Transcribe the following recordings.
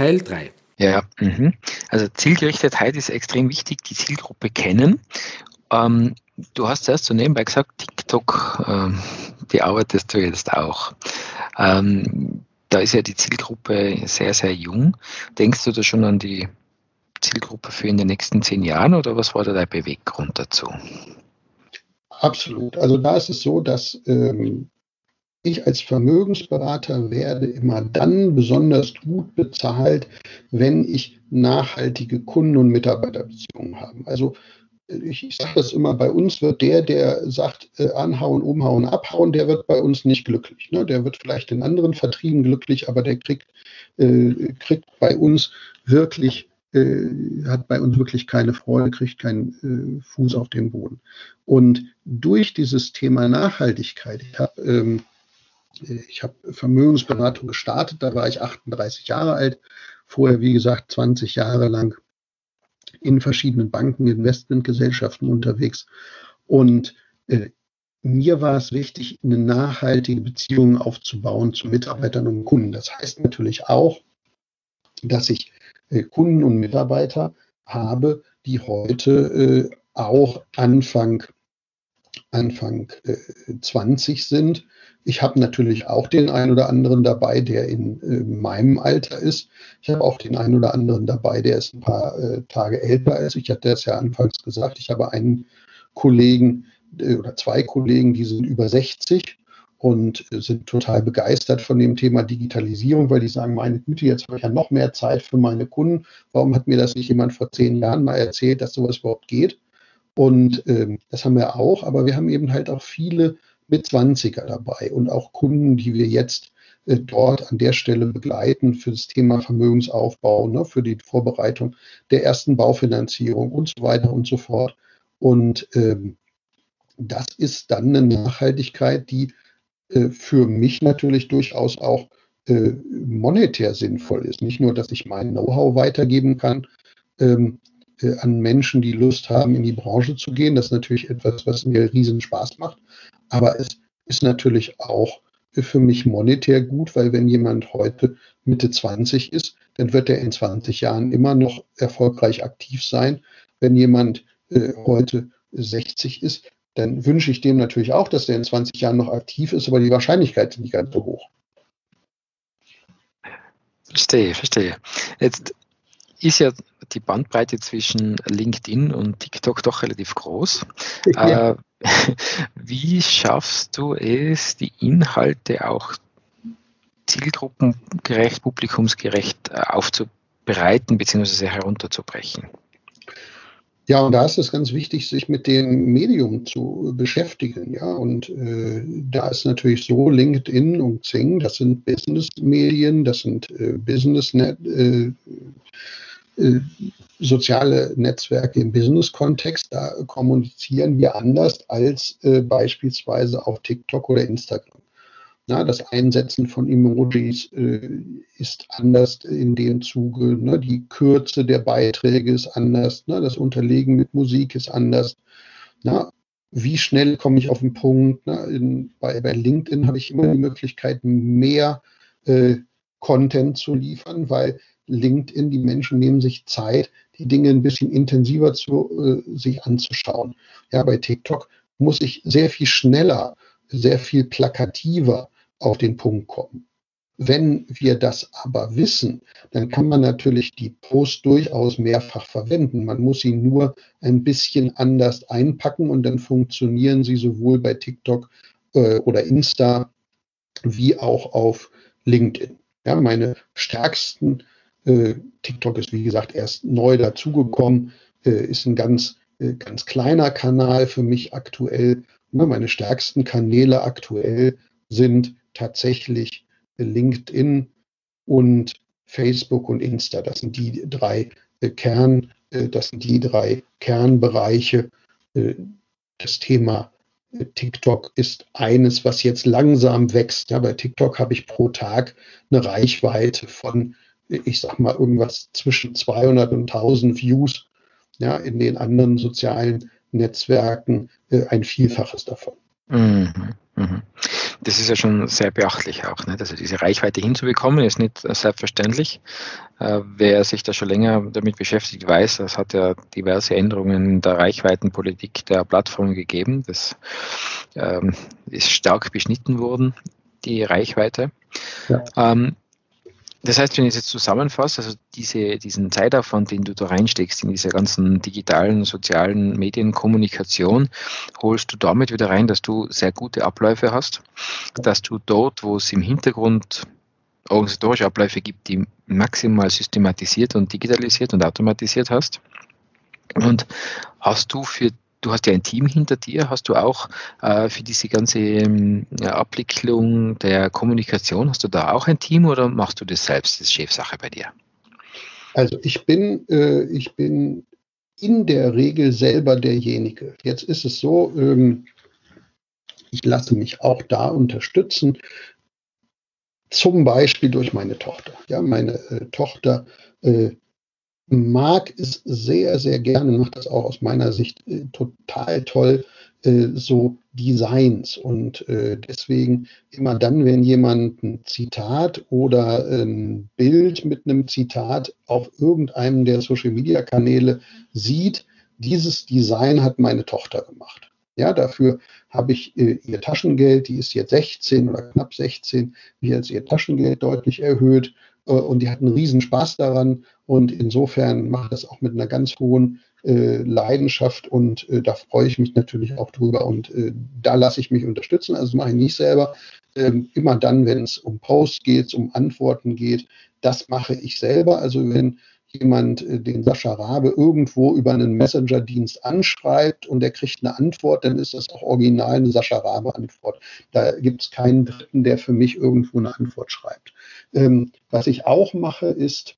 Teil 3. Ja, mhm. also Zielgerichtetheit ist extrem wichtig, die Zielgruppe kennen. Ähm, du hast zuerst so nebenbei gesagt, TikTok, ähm, die arbeitest du jetzt auch. Ähm, da ist ja die Zielgruppe sehr, sehr jung. Denkst du da schon an die Zielgruppe für in den nächsten zehn Jahren oder was war da dein Beweggrund dazu? Absolut. Also da ist es so, dass ähm, ich als Vermögensberater werde immer dann besonders gut bezahlt, wenn ich nachhaltige Kunden- und Mitarbeiterbeziehungen habe. Also ich, ich sage das immer, bei uns wird der, der sagt, äh, anhauen, umhauen, abhauen, der wird bei uns nicht glücklich. Ne? Der wird vielleicht in anderen Vertrieben glücklich, aber der kriegt, äh, kriegt bei uns wirklich, äh, hat bei uns wirklich keine Freude, kriegt keinen äh, Fuß auf den Boden. Und durch dieses Thema Nachhaltigkeit, ich habe ähm, ich habe Vermögensberatung gestartet, da war ich 38 Jahre alt, vorher wie gesagt 20 Jahre lang in verschiedenen Banken, Investmentgesellschaften unterwegs. Und äh, mir war es wichtig, eine nachhaltige Beziehung aufzubauen zu Mitarbeitern und Kunden. Das heißt natürlich auch, dass ich äh, Kunden und Mitarbeiter habe, die heute äh, auch Anfang Anfang äh, 20 sind. Ich habe natürlich auch den einen oder anderen dabei, der in äh, meinem Alter ist. Ich habe auch den einen oder anderen dabei, der ist ein paar äh, Tage älter als ich. Hatte das ja anfangs gesagt. Ich habe einen Kollegen äh, oder zwei Kollegen, die sind über 60 und äh, sind total begeistert von dem Thema Digitalisierung, weil die sagen, meine Güte, jetzt habe ich ja noch mehr Zeit für meine Kunden. Warum hat mir das nicht jemand vor zehn Jahren mal erzählt, dass sowas überhaupt geht? Und ähm, das haben wir auch, aber wir haben eben halt auch viele mit 20er dabei und auch Kunden, die wir jetzt äh, dort an der Stelle begleiten für das Thema Vermögensaufbau, ne, für die Vorbereitung der ersten Baufinanzierung und so weiter und so fort. Und ähm, das ist dann eine Nachhaltigkeit, die äh, für mich natürlich durchaus auch äh, monetär sinnvoll ist. Nicht nur, dass ich mein Know-how weitergeben kann, ähm, äh, an Menschen, die Lust haben, in die Branche zu gehen. Das ist natürlich etwas, was mir riesen Spaß macht. Aber es ist natürlich auch für mich monetär gut, weil wenn jemand heute Mitte 20 ist, dann wird er in 20 Jahren immer noch erfolgreich aktiv sein. Wenn jemand äh, heute 60 ist, dann wünsche ich dem natürlich auch, dass er in 20 Jahren noch aktiv ist, aber die Wahrscheinlichkeit ist nicht ganz so hoch. Verstehe, verstehe. Jetzt ist ja die Bandbreite zwischen LinkedIn und TikTok doch relativ groß. Ja. Äh, wie schaffst du es, die Inhalte auch zielgruppengerecht, publikumsgerecht äh, aufzubereiten bzw. herunterzubrechen? Ja, und da ist es ganz wichtig, sich mit dem Medium zu beschäftigen. Ja, und äh, da ist natürlich so LinkedIn und Xing, das sind Business-Medien, das sind äh, Business-Net. Äh, äh, soziale Netzwerke im Business-Kontext, da kommunizieren wir anders als äh, beispielsweise auf TikTok oder Instagram. Na, das Einsetzen von Emojis äh, ist anders in dem Zuge. Ne? Die Kürze der Beiträge ist anders. Ne? Das Unterlegen mit Musik ist anders. Na, wie schnell komme ich auf den Punkt? Ne? In, bei, bei, LinkedIn habe ich immer die Möglichkeit, mehr äh, Content zu liefern, weil LinkedIn, die Menschen nehmen sich Zeit, die Dinge ein bisschen intensiver zu äh, sich anzuschauen. Ja, bei TikTok muss ich sehr viel schneller, sehr viel plakativer auf den Punkt kommen. Wenn wir das aber wissen, dann kann man natürlich die Post durchaus mehrfach verwenden. Man muss sie nur ein bisschen anders einpacken und dann funktionieren sie sowohl bei TikTok äh, oder Insta wie auch auf LinkedIn. Ja, meine stärksten TikTok ist, wie gesagt, erst neu dazugekommen, äh, ist ein ganz, äh, ganz kleiner Kanal für mich aktuell. Ne, meine stärksten Kanäle aktuell sind tatsächlich LinkedIn und Facebook und Insta. Das sind die drei äh, Kern, äh, das sind die drei Kernbereiche. Äh, das Thema äh, TikTok ist eines, was jetzt langsam wächst. Ja, bei TikTok habe ich pro Tag eine Reichweite von, ich sag mal, irgendwas zwischen 200 und 1000 Views. Ja, in den anderen sozialen Netzwerken äh, ein Vielfaches davon. Mhm, mhm. Das ist ja schon sehr beachtlich auch. Nicht? Also diese Reichweite hinzubekommen, ist nicht selbstverständlich. Äh, wer sich da schon länger damit beschäftigt, weiß, es hat ja diverse Änderungen in der Reichweitenpolitik der Plattformen gegeben. Das ähm, ist stark beschnitten worden, die Reichweite. Ja. Ähm, das heißt, wenn ich es jetzt zusammenfasse, also diese, diesen Zeitaufwand, den du da reinsteckst in diese ganzen digitalen, sozialen Medienkommunikation, holst du damit wieder rein, dass du sehr gute Abläufe hast, dass du dort, wo es im Hintergrund organisatorische Abläufe gibt, die maximal systematisiert und digitalisiert und automatisiert hast. Und hast du für du hast ja ein Team hinter dir, hast du auch äh, für diese ganze ähm, Abwicklung der Kommunikation, hast du da auch ein Team oder machst du das selbst, das ist Chefsache bei dir? Also ich bin, äh, ich bin in der Regel selber derjenige. Jetzt ist es so, ähm, ich lasse mich auch da unterstützen, zum Beispiel durch meine Tochter. Ja, meine äh, Tochter äh, mag es sehr, sehr gerne, macht das auch aus meiner Sicht äh, total toll, äh, so Designs. Und äh, deswegen immer dann, wenn jemand ein Zitat oder ein Bild mit einem Zitat auf irgendeinem der Social-Media-Kanäle sieht, dieses Design hat meine Tochter gemacht. Ja, dafür habe ich äh, ihr Taschengeld, die ist jetzt 16 oder knapp 16, wie jetzt ihr Taschengeld deutlich erhöht und die hat einen riesen Spaß daran und insofern macht das auch mit einer ganz hohen äh, Leidenschaft und äh, da freue ich mich natürlich auch drüber und äh, da lasse ich mich unterstützen. Also mache ich nicht selber. Ähm, immer dann, wenn es um Posts geht, um Antworten geht, das mache ich selber. Also wenn jemand äh, den Sascha Rabe irgendwo über einen Messenger-Dienst anschreibt und er kriegt eine Antwort, dann ist das auch original eine Sascha Rabe-Antwort. Da gibt es keinen Dritten, der für mich irgendwo eine Antwort schreibt. Ähm, was ich auch mache, ist,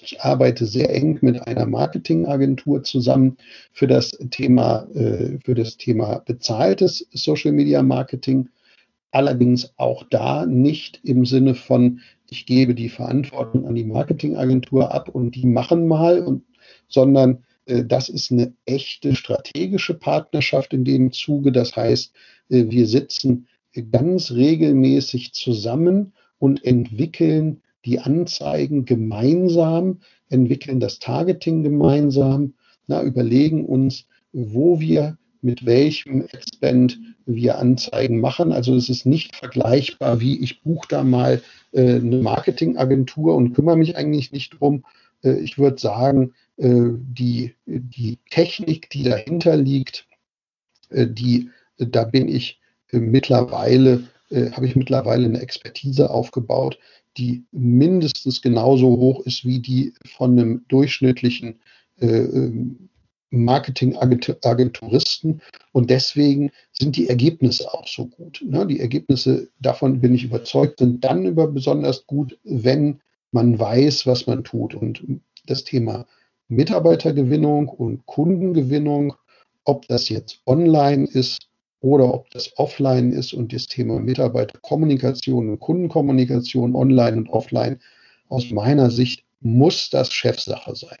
ich arbeite sehr eng mit einer Marketingagentur zusammen für das Thema, äh, für das Thema bezahltes Social Media Marketing. Allerdings auch da nicht im Sinne von, ich gebe die Verantwortung an die Marketingagentur ab und die machen mal, und, sondern äh, das ist eine echte strategische Partnerschaft in dem Zuge. Das heißt, äh, wir sitzen ganz regelmäßig zusammen und entwickeln die Anzeigen gemeinsam, entwickeln das Targeting gemeinsam, na, überlegen uns, wo wir mit welchem Adspend wir Anzeigen machen. Also es ist nicht vergleichbar, wie ich buche da mal äh, eine Marketingagentur und kümmere mich eigentlich nicht drum. Äh, ich würde sagen, äh, die, die Technik, die dahinter liegt, äh, die, da bin ich äh, mittlerweile, äh, habe ich mittlerweile eine Expertise aufgebaut, die mindestens genauso hoch ist wie die von einem durchschnittlichen ähm, Marketing-Agenturisten und deswegen sind die Ergebnisse auch so gut. Ne? Die Ergebnisse, davon bin ich überzeugt, sind dann über besonders gut, wenn man weiß, was man tut. Und das Thema Mitarbeitergewinnung und Kundengewinnung, ob das jetzt online ist oder ob das offline ist und das Thema Mitarbeiterkommunikation und Kundenkommunikation online und offline, aus meiner Sicht muss das Chefsache sein.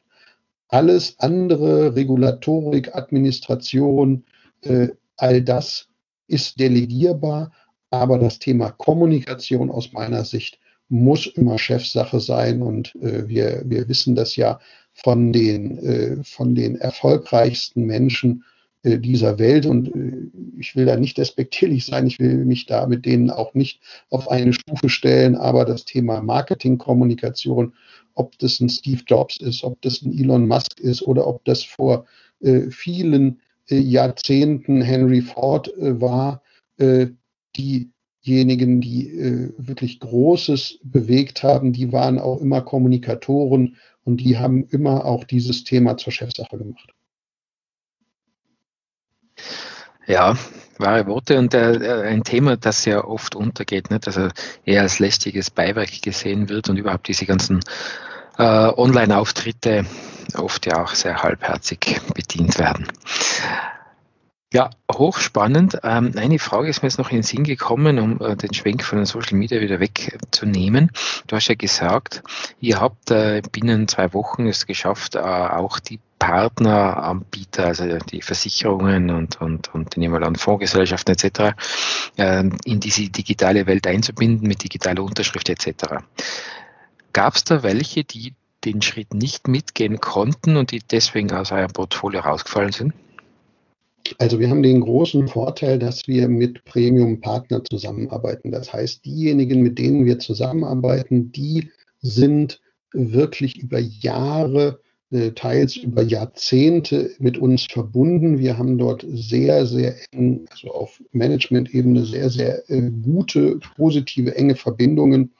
Alles andere, Regulatorik, Administration, äh, all das ist delegierbar, aber das Thema Kommunikation aus meiner Sicht muss immer Chefsache sein und äh, wir, wir wissen das ja von den, äh, von den erfolgreichsten Menschen dieser Welt. Und äh, ich will da nicht despektierlich sein, ich will mich da mit denen auch nicht auf eine Stufe stellen, aber das Thema Marketing, Kommunikation ob das ein Steve Jobs ist, ob das ein Elon Musk ist oder ob das vor äh, vielen äh, Jahrzehnten Henry Ford äh, war, äh, diejenigen, die äh, wirklich Großes bewegt haben, die waren auch immer Kommunikatoren und die haben immer auch dieses Thema zur Chefsache gemacht. Ja, wahre Worte und äh, ein Thema, das ja oft untergeht, nicht? also eher als lästiges Beiwerk gesehen wird und überhaupt diese ganzen äh, Online-Auftritte oft ja auch sehr halbherzig bedient werden. Ja, hochspannend. Ähm, eine Frage ist mir jetzt noch in den Sinn gekommen, um äh, den Schwenk von den Social Media wieder wegzunehmen. Du hast ja gesagt, ihr habt äh, binnen zwei Wochen es geschafft, äh, auch die Partneranbieter, also die Versicherungen und, und, und nehmen wir an Fondsgesellschaften etc., äh, in diese digitale Welt einzubinden mit digitaler Unterschrift etc. Gab es da welche, die den Schritt nicht mitgehen konnten und die deswegen aus eurem Portfolio rausgefallen sind? Also wir haben den großen Vorteil, dass wir mit Premium-Partner zusammenarbeiten. Das heißt, diejenigen, mit denen wir zusammenarbeiten, die sind wirklich über Jahre, äh, teils über Jahrzehnte mit uns verbunden. Wir haben dort sehr, sehr eng, also auf Management-Ebene sehr, sehr äh, gute, positive, enge Verbindungen.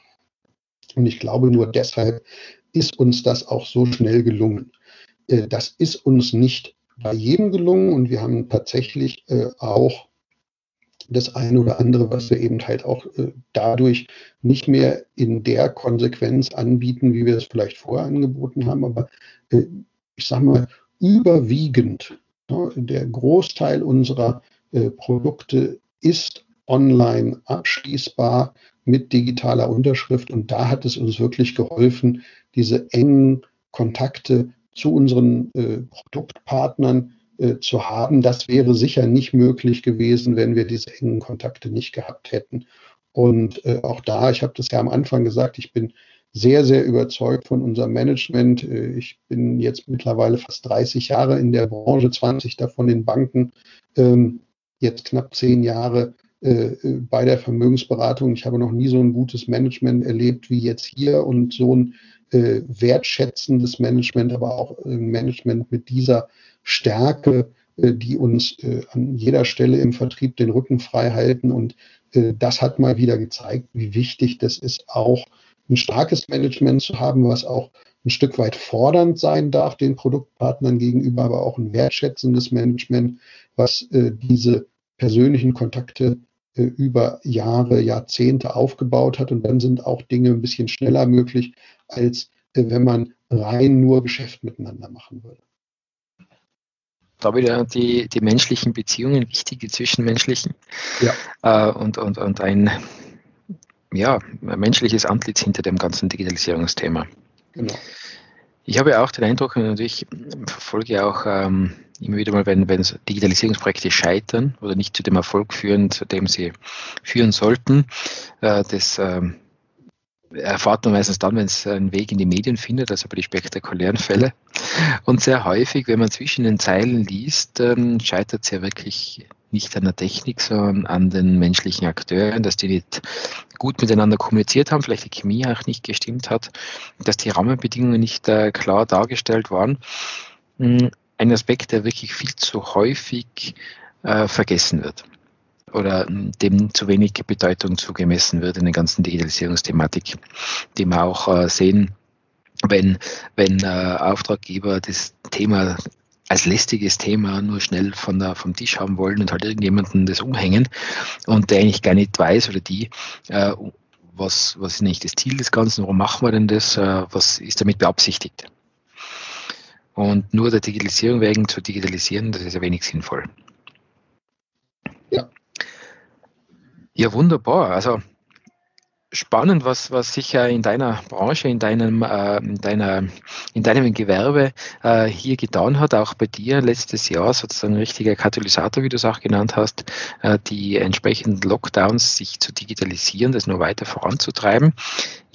Und ich glaube, nur deshalb ist uns das auch so schnell gelungen. Äh, das ist uns nicht bei jedem gelungen und wir haben tatsächlich äh, auch das eine oder andere, was wir eben halt auch äh, dadurch nicht mehr in der Konsequenz anbieten, wie wir es vielleicht vorher angeboten haben, aber äh, ich sage mal, überwiegend, ja, der Großteil unserer äh, Produkte ist online abschließbar mit digitaler Unterschrift. Und da hat es uns wirklich geholfen, diese engen Kontakte zu unseren äh, Produktpartnern äh, zu haben. Das wäre sicher nicht möglich gewesen, wenn wir diese engen Kontakte nicht gehabt hätten. Und äh, auch da, ich habe das ja am Anfang gesagt, ich bin sehr, sehr überzeugt von unserem Management. Äh, ich bin jetzt mittlerweile fast 30 Jahre in der Branche, 20 davon in Banken, ähm, jetzt knapp zehn Jahre äh, bei der Vermögensberatung. Ich habe noch nie so ein gutes Management erlebt wie jetzt hier und so ein äh, wertschätzendes Management, aber auch äh, Management mit dieser Stärke, äh, die uns äh, an jeder Stelle im Vertrieb den Rücken frei halten. Und äh, das hat mal wieder gezeigt, wie wichtig das ist, auch ein starkes Management zu haben, was auch ein Stück weit fordernd sein darf den Produktpartnern gegenüber, aber auch ein wertschätzendes Management, was diese persönlichen Kontakte äh, über Jahre, Jahrzehnte aufgebaut hat. Und dann sind auch Dinge ein bisschen schneller möglich, als äh, wenn man rein nur Geschäft miteinander machen würde. Da wieder die, die menschlichen Beziehungen wichtig, die zwischenmenschlichen. Ja. Äh, und, und, und ein ja, menschliches Antlitz hinter dem ganzen Digitalisierungsthema. Genau. Ich habe ja auch den Eindruck, und ich verfolge auch ähm, immer wieder mal, wenn, wenn Digitalisierungsprojekte scheitern oder nicht zu dem Erfolg führen, zu dem sie führen sollten, äh, das ähm, erfahrt man meistens dann, wenn es einen Weg in die Medien findet, also bei den spektakulären Fällen. Und sehr häufig, wenn man zwischen den Zeilen liest, ähm, scheitert es ja wirklich nicht an der Technik, sondern an den menschlichen Akteuren, dass die nicht gut miteinander kommuniziert haben, vielleicht die Chemie auch nicht gestimmt hat, dass die Rahmenbedingungen nicht äh, klar dargestellt waren. Hm, ein Aspekt, der wirklich viel zu häufig äh, vergessen wird oder dem zu wenig Bedeutung zugemessen wird in der ganzen Digitalisierungsthematik, die wir auch äh, sehen, wenn, wenn äh, Auftraggeber das Thema als lästiges Thema nur schnell von der, vom Tisch haben wollen und halt irgendjemanden das umhängen und der eigentlich gar nicht weiß oder die, äh, was, was ist nicht das Ziel des Ganzen, warum machen wir denn das, äh, was ist damit beabsichtigt. Und nur der Digitalisierung wegen zu digitalisieren, das ist ja wenig sinnvoll. Ja. Ja, wunderbar. Also spannend, was, was sicher in deiner Branche, in deinem, äh, in deiner, in deinem Gewerbe äh, hier getan hat, auch bei dir letztes Jahr sozusagen ein richtiger Katalysator, wie du es auch genannt hast, äh, die entsprechenden Lockdowns sich zu digitalisieren, das nur weiter voranzutreiben.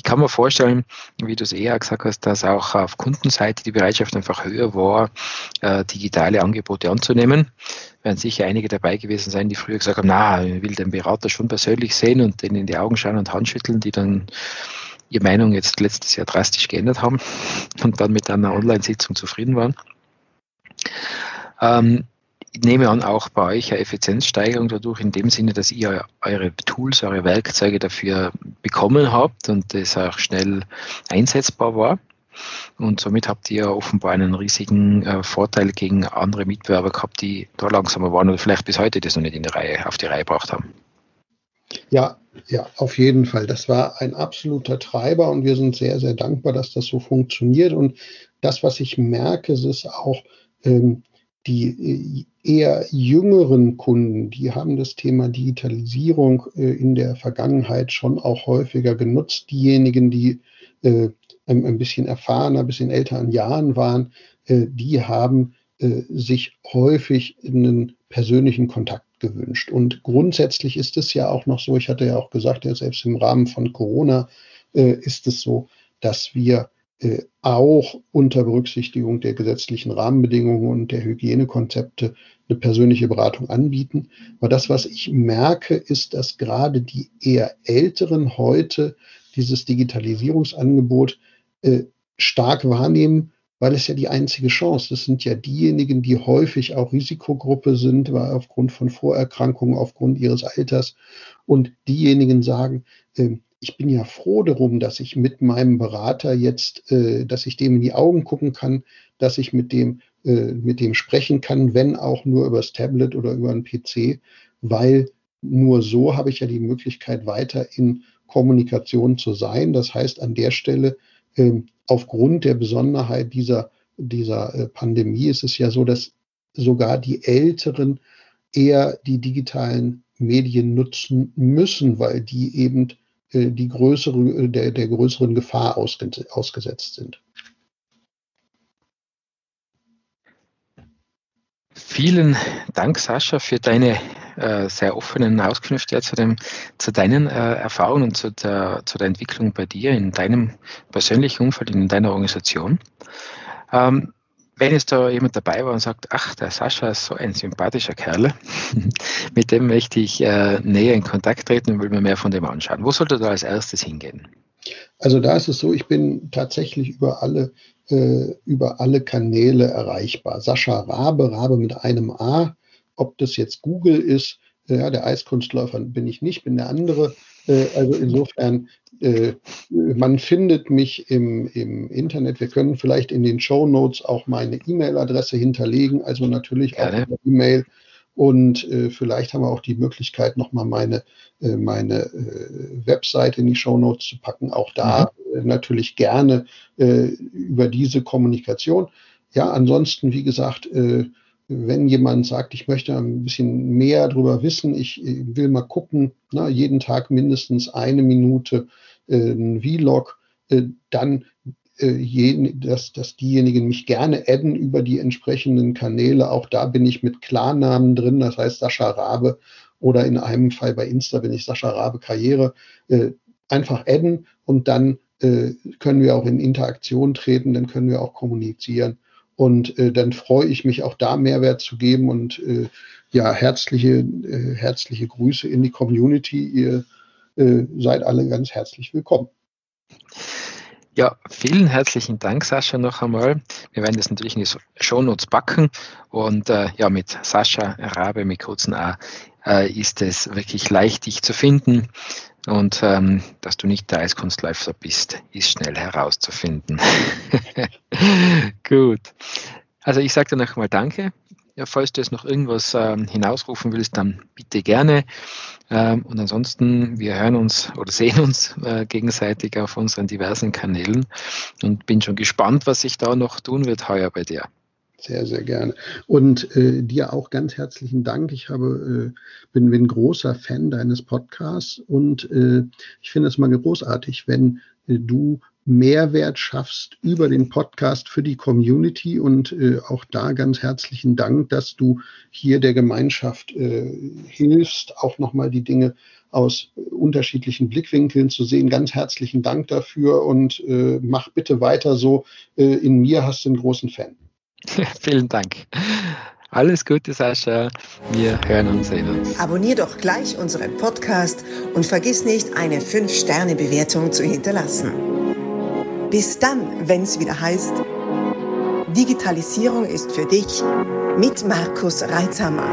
Ich kann mir vorstellen, wie du es eher gesagt hast, dass auch auf Kundenseite die Bereitschaft einfach höher war, äh, digitale Angebote anzunehmen. Werden sicher einige dabei gewesen sein, die früher gesagt haben, na, ich will den Berater schon persönlich sehen und den in die Augen schauen und Handschütteln, die dann ihre Meinung jetzt letztes Jahr drastisch geändert haben und dann mit einer Online-Sitzung zufrieden waren. Ähm, ich nehme an, auch bei euch eine Effizienzsteigerung dadurch in dem Sinne, dass ihr eure Tools, eure Werkzeuge dafür bekommen habt und das auch schnell einsetzbar war. Und somit habt ihr offenbar einen riesigen äh, Vorteil gegen andere Mitbewerber gehabt, die da langsamer waren oder vielleicht bis heute das noch nicht in der Reihe, auf die Reihe gebracht haben. Ja, ja, auf jeden Fall. Das war ein absoluter Treiber und wir sind sehr, sehr dankbar, dass das so funktioniert. Und das, was ich merke, ist auch, ähm, die äh, eher jüngeren Kunden, die haben das Thema Digitalisierung äh, in der Vergangenheit schon auch häufiger genutzt. Diejenigen, die äh, ein, bisschen erfahrener, ein bisschen älter an Jahren waren, die haben sich häufig einen persönlichen Kontakt gewünscht. Und grundsätzlich ist es ja auch noch so, ich hatte ja auch gesagt, selbst im Rahmen von Corona ist es so, dass wir auch unter Berücksichtigung der gesetzlichen Rahmenbedingungen und der Hygienekonzepte eine persönliche Beratung anbieten. Aber das, was ich merke, ist, dass gerade die eher Älteren heute dieses Digitalisierungsangebot äh, stark wahrnehmen, weil es ja die einzige Chance. Das sind ja diejenigen, die häufig auch Risikogruppe sind, weil aufgrund von Vorerkrankungen, aufgrund ihres Alters. Und diejenigen sagen, äh, ich bin ja froh darum, dass ich mit meinem Berater jetzt, äh, dass ich dem in die Augen gucken kann, dass ich mit dem, äh, mit dem sprechen kann, wenn auch nur übers Tablet oder über einen PC, weil nur so habe ich ja die Möglichkeit, weiter in Kommunikation zu sein. Das heißt, an der Stelle ähm, aufgrund der Besonderheit dieser, dieser äh, Pandemie ist es ja so, dass sogar die Älteren eher die digitalen Medien nutzen müssen, weil die eben äh, die größere, äh, der, der größeren Gefahr ausge, ausgesetzt sind. Vielen Dank, Sascha, für deine äh, sehr offenen Auskünfte zu, dem, zu deinen äh, Erfahrungen und zu der, zu der Entwicklung bei dir in deinem persönlichen Umfeld, in deiner Organisation. Ähm, wenn jetzt da jemand dabei war und sagt, ach, der Sascha ist so ein sympathischer Kerl, mit dem möchte ich äh, näher in Kontakt treten und will mir mehr von dem anschauen. Wo sollte da als erstes hingehen? Also da ist es so, ich bin tatsächlich über alle, äh, über alle Kanäle erreichbar. Sascha Rabe, Rabe mit einem A, ob das jetzt Google ist, äh, ja, der Eiskunstläufer bin ich nicht, bin der andere. Äh, also insofern, äh, man findet mich im, im Internet. Wir können vielleicht in den Show Notes auch meine E-Mail-Adresse hinterlegen, also natürlich auch eine E-Mail. Und äh, vielleicht haben wir auch die Möglichkeit, nochmal meine, äh, meine äh, Webseite in die Show Notes zu packen. Auch da mhm. natürlich gerne über diese Kommunikation. Ja, ansonsten, wie gesagt, wenn jemand sagt, ich möchte ein bisschen mehr darüber wissen, ich will mal gucken, na, jeden Tag mindestens eine Minute äh, ein Vlog, äh, dann äh, jeden, dass, dass diejenigen mich gerne adden über die entsprechenden Kanäle. Auch da bin ich mit Klarnamen drin, das heißt Sascha Rabe oder in einem Fall bei Insta bin ich Sascha Rabe Karriere. Äh, einfach adden und dann äh, können wir auch in Interaktion treten, dann können wir auch kommunizieren. Und äh, dann freue ich mich auch da Mehrwert zu geben und äh, ja, herzliche, äh, herzliche Grüße in die Community. Ihr äh, seid alle ganz herzlich willkommen. Ja, vielen herzlichen Dank, Sascha, noch einmal. Wir werden das natürlich in die Shownotes backen. Und äh, ja, mit Sascha Rabe mit kurzen A äh, ist es wirklich leicht, dich zu finden. Und ähm, dass du nicht der Eiskunstläufer bist, ist schnell herauszufinden. Gut. Also ich sage dir nochmal Danke. Ja, falls du jetzt noch irgendwas ähm, hinausrufen willst, dann bitte gerne. Ähm, und ansonsten, wir hören uns oder sehen uns äh, gegenseitig auf unseren diversen Kanälen und bin schon gespannt, was sich da noch tun wird heuer bei dir. Sehr, sehr gerne. Und äh, dir auch ganz herzlichen Dank. Ich habe, äh, bin, bin großer Fan deines Podcasts und äh, ich finde es mal großartig, wenn äh, du Mehrwert schaffst über den Podcast für die Community und äh, auch da ganz herzlichen Dank, dass du hier der Gemeinschaft äh, hilfst, auch nochmal die Dinge aus unterschiedlichen Blickwinkeln zu sehen. Ganz herzlichen Dank dafür und äh, mach bitte weiter so. Äh, in mir hast du einen großen Fan. Vielen Dank. Alles Gute, Sascha. Wir hören und sehen uns. Abonnier doch gleich unseren Podcast und vergiss nicht, eine 5-Sterne-Bewertung zu hinterlassen. Bis dann, wenn es wieder heißt, Digitalisierung ist für dich mit Markus Reitzhammer.